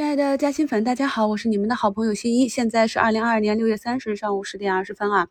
亲爱的嘉兴粉，大家好，我是你们的好朋友新一。现在是二零二二年六月三十日上午十点二十分啊。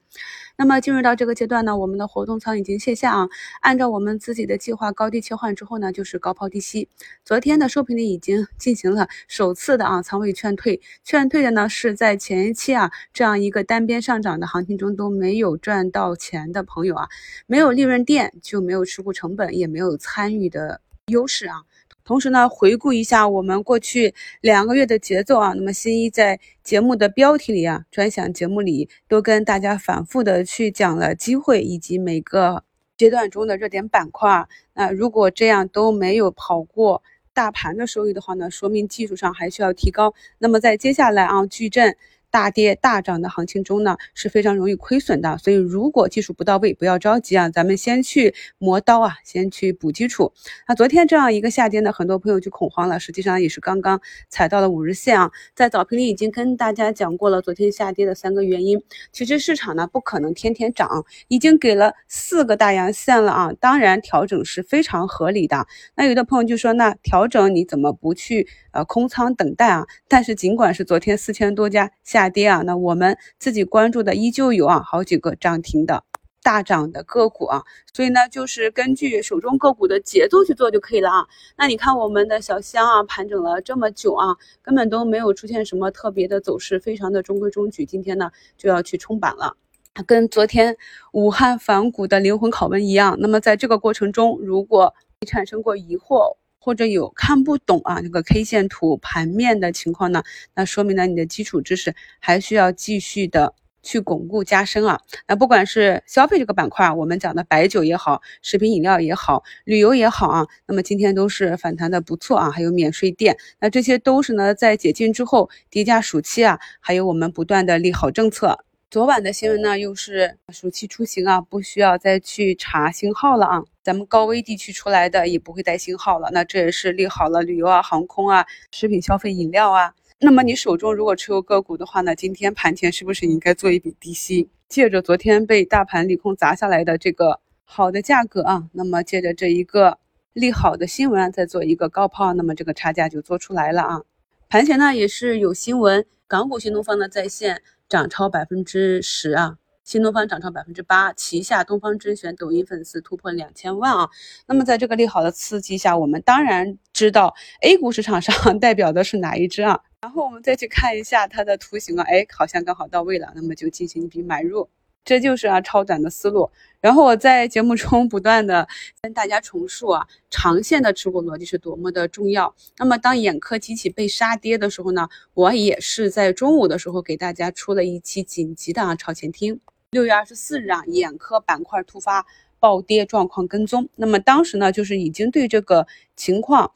那么进入到这个阶段呢，我们的活动仓已经卸下啊。按照我们自己的计划高低切换之后呢，就是高抛低吸。昨天的收评里已经进行了首次的啊仓位劝退，劝退的呢是在前一期啊这样一个单边上涨的行情中都没有赚到钱的朋友啊，没有利润垫就没有持股成本，也没有参与的优势啊。同时呢，回顾一下我们过去两个月的节奏啊，那么新一在节目的标题里啊，专享节目里都跟大家反复的去讲了机会以及每个阶段中的热点板块。那如果这样都没有跑过大盘的收益的话呢，说明技术上还需要提高。那么在接下来啊，矩阵。大跌大涨的行情中呢，是非常容易亏损的。所以如果技术不到位，不要着急啊，咱们先去磨刀啊，先去补基础。那昨天这样一个下跌呢，很多朋友就恐慌了，实际上也是刚刚踩到了五日线啊。在早评里已经跟大家讲过了，昨天下跌的三个原因。其实市场呢不可能天天涨，已经给了四个大阳线了啊。当然调整是非常合理的。那有的朋友就说，那调整你怎么不去呃空仓等待啊？但是尽管是昨天四千多家下。下跌啊，那我们自己关注的依旧有啊好几个涨停的大涨的个股啊，所以呢，就是根据手中个股的节奏去做就可以了啊。那你看我们的小香啊，盘整了这么久啊，根本都没有出现什么特别的走势，非常的中规中矩。今天呢就要去冲板了，跟昨天武汉反股的灵魂拷问一样。那么在这个过程中，如果你产生过疑惑，或者有看不懂啊这个 K 线图盘面的情况呢，那说明呢你的基础知识还需要继续的去巩固加深啊。那不管是消费这个板块，我们讲的白酒也好，食品饮料也好，旅游也好啊，那么今天都是反弹的不错啊。还有免税店，那这些都是呢在解禁之后叠加暑期啊，还有我们不断的利好政策。昨晚的新闻呢，又是暑期出行啊，不需要再去查星号了啊。咱们高危地区出来的也不会带星号了，那这也是利好了旅游啊、航空啊、食品消费、饮料啊。那么你手中如果持有个股的话呢，今天盘前是不是应该做一笔低吸，借着昨天被大盘利空砸下来的这个好的价格啊，那么借着这一个利好的新闻啊再做一个高抛，那么这个差价就做出来了啊。盘前呢也是有新闻，港股新东方呢在线。涨超百分之十啊！新东方涨超百分之八，旗下东方甄选抖音粉丝突破两千万啊！那么在这个利好的刺激下，我们当然知道 A 股市场上 代表的是哪一只啊？然后我们再去看一下它的图形啊，哎，好像刚好到位了，那么就进行一笔买入。这就是啊超短的思路，然后我在节目中不断的跟大家重述啊，长线的持股逻辑是多么的重要。那么当眼科机器被杀跌的时候呢，我也是在中午的时候给大家出了一期紧急的啊超前听。六月二十四日啊，眼科板块突发暴跌状况跟踪，那么当时呢就是已经对这个情况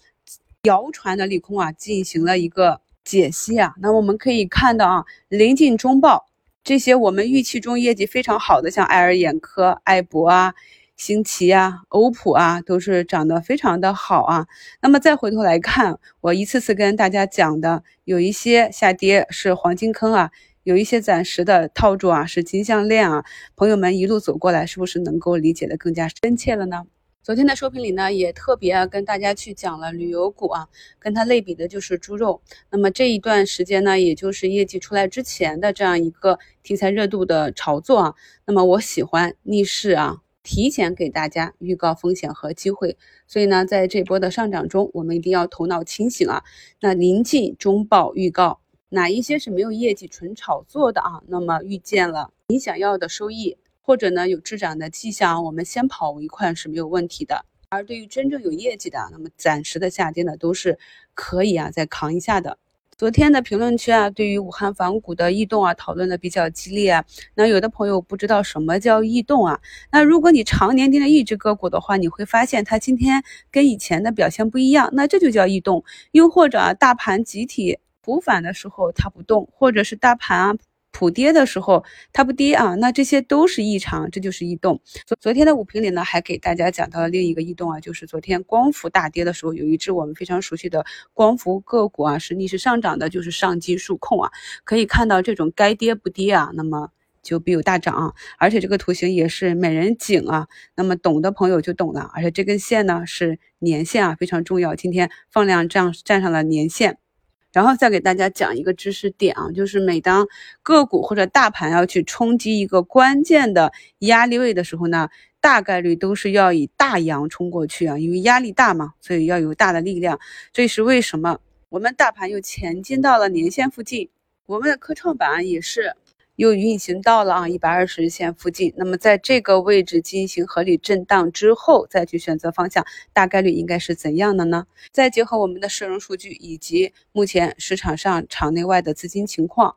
谣传的利空啊进行了一个解析啊。那我们可以看到啊，临近中报。这些我们预期中业绩非常好的，像爱尔眼科、爱博啊、星奇啊、欧普啊，都是涨得非常的好啊。那么再回头来看，我一次次跟大家讲的，有一些下跌是黄金坑啊，有一些暂时的套住啊是金项链啊。朋友们一路走过来，是不是能够理解的更加深切了呢？昨天的收评里呢，也特别啊跟大家去讲了旅游股啊，跟它类比的就是猪肉。那么这一段时间呢，也就是业绩出来之前的这样一个题材热度的炒作啊。那么我喜欢逆势啊，提前给大家预告风险和机会。所以呢，在这波的上涨中，我们一定要头脑清醒啊。那临近中报预告，哪一些是没有业绩纯炒作的啊？那么预见了你想要的收益。或者呢有滞涨的迹象，我们先跑为快是没有问题的。而对于真正有业绩的，那么暂时的下跌呢都是可以啊再扛一下的。昨天的评论区啊，对于武汉反股的异动啊讨论的比较激烈啊。那有的朋友不知道什么叫异动啊？那如果你常年盯着一只个股的话，你会发现它今天跟以前的表现不一样，那这就叫异动。又或者啊，大盘集体补反的时候它不动，或者是大盘啊。普跌的时候它不跌啊，那这些都是异常，这就是异动。昨昨天的五评里呢，还给大家讲到了另一个异动啊，就是昨天光伏大跌的时候，有一只我们非常熟悉的光伏个股啊，是逆势上涨的，就是上机数控啊。可以看到这种该跌不跌啊，那么就必有大涨啊，而且这个图形也是美人颈啊，那么懂的朋友就懂了。而且这根线呢是年线啊，非常重要，今天放量这样站上了年线。然后再给大家讲一个知识点啊，就是每当个股或者大盘要去冲击一个关键的压力位的时候呢，大概率都是要以大阳冲过去啊，因为压力大嘛，所以要有大的力量。这是为什么？我们大盘又前进到了年线附近，我们的科创板也是。又运行到了啊一百二十日线附近，那么在这个位置进行合理震荡之后，再去选择方向，大概率应该是怎样的呢？再结合我们的社融数据以及目前市场上场内外的资金情况，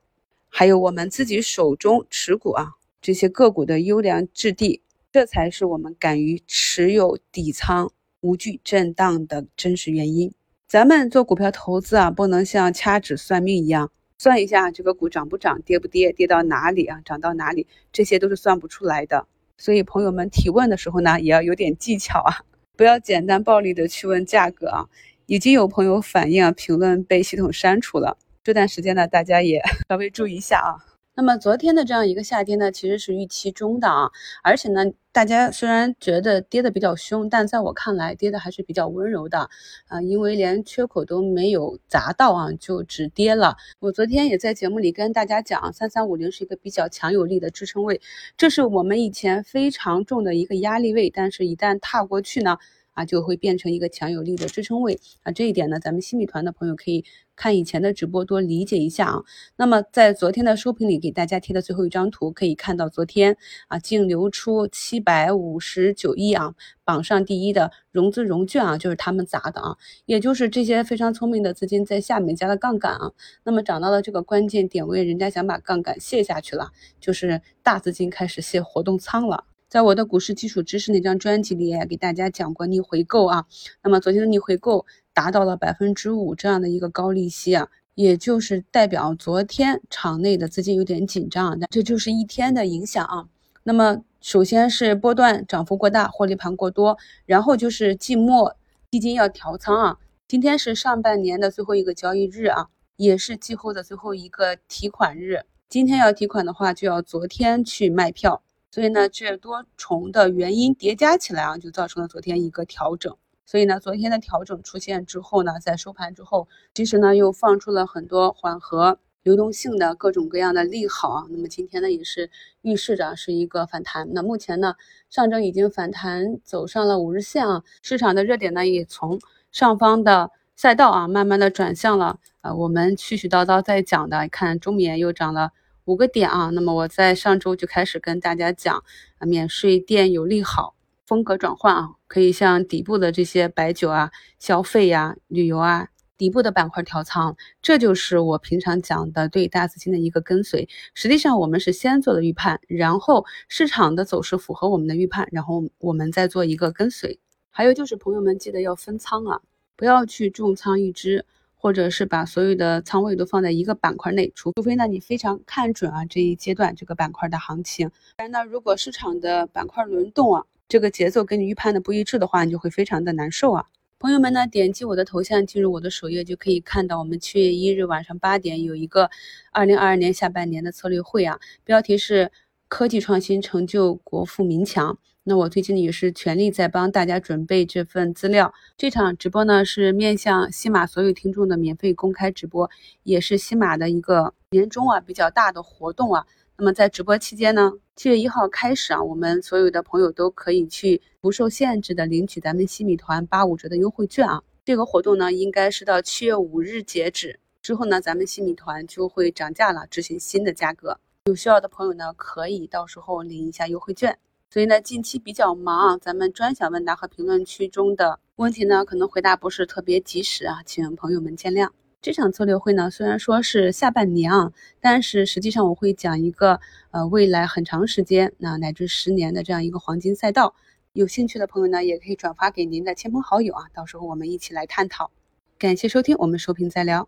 还有我们自己手中持股啊这些个股的优良质地，这才是我们敢于持有底仓、无惧震荡的真实原因。咱们做股票投资啊，不能像掐指算命一样。算一下这个股涨不涨，跌不跌，跌到哪里啊？涨到哪里？这些都是算不出来的。所以朋友们提问的时候呢，也要有点技巧啊，不要简单暴力的去问价格啊。已经有朋友反映啊，评论被系统删除了。这段时间呢，大家也 稍微注意一下啊。那么昨天的这样一个下跌呢，其实是预期中的啊，而且呢，大家虽然觉得跌的比较凶，但在我看来跌的还是比较温柔的啊，因为连缺口都没有砸到啊，就止跌了。我昨天也在节目里跟大家讲，三三五零是一个比较强有力的支撑位，这是我们以前非常重的一个压力位，但是一旦踏过去呢。啊，就会变成一个强有力的支撑位啊，这一点呢，咱们新米团的朋友可以看以前的直播多理解一下啊。那么在昨天的收评里给大家贴的最后一张图，可以看到昨天啊净流出七百五十九亿啊，榜上第一的融资融券啊，就是他们砸的啊，也就是这些非常聪明的资金在下面加了杠杆啊。那么涨到了这个关键点位，人家想把杠杆卸下去了，就是大资金开始卸活动仓了。在我的股市基础知识那张专辑里，也给大家讲过逆回购啊。那么昨天的逆回购达到了百分之五这样的一个高利息啊，也就是代表昨天场内的资金有点紧张，那这就是一天的影响啊。那么首先是波段涨幅过大，获利盘过多，然后就是季末基金要调仓啊。今天是上半年的最后一个交易日啊，也是季后的最后一个提款日。今天要提款的话，就要昨天去卖票。所以呢，这多重的原因叠加起来啊，就造成了昨天一个调整。所以呢，昨天的调整出现之后呢，在收盘之后，其实呢又放出了很多缓和流动性的各种各样的利好啊。那么今天呢，也是预示着是一个反弹。那目前呢，上证已经反弹走上了五日线啊，市场的热点呢也从上方的赛道啊，慢慢的转向了呃我们絮絮叨叨在讲的，看中棉又涨了。五个点啊，那么我在上周就开始跟大家讲啊，免税店有利好，风格转换啊，可以像底部的这些白酒啊、消费呀、旅游啊，底部的板块调仓，这就是我平常讲的对大资金的一个跟随。实际上我们是先做的预判，然后市场的走势符合我们的预判，然后我们再做一个跟随。还有就是朋友们记得要分仓啊，不要去重仓一只。或者是把所有的仓位都放在一个板块内，除除非呢你非常看准啊这一阶段这个板块的行情，不然呢如果市场的板块轮动啊，这个节奏跟你预判的不一致的话，你就会非常的难受啊。朋友们呢点击我的头像进入我的首页，就可以看到我们七月一日晚上八点有一个二零二二年下半年的策略会啊，标题是科技创新成就国富民强。那我最近也是全力在帮大家准备这份资料。这场直播呢是面向西马所有听众的免费公开直播，也是西马的一个年终啊比较大的活动啊。那么在直播期间呢，七月一号开始啊，我们所有的朋友都可以去不受限制的领取咱们西米团八五折的优惠券啊。这个活动呢应该是到七月五日截止，之后呢咱们西米团就会涨价了，执行新的价格。有需要的朋友呢可以到时候领一下优惠券。所以呢，近期比较忙，咱们专享问答和评论区中的问题呢，可能回答不是特别及时啊，请朋友们见谅。这场策略会呢，虽然说是下半年啊，但是实际上我会讲一个呃未来很长时间，那乃至十年的这样一个黄金赛道。有兴趣的朋友呢，也可以转发给您的亲朋好友啊，到时候我们一起来探讨。感谢收听，我们收评再聊。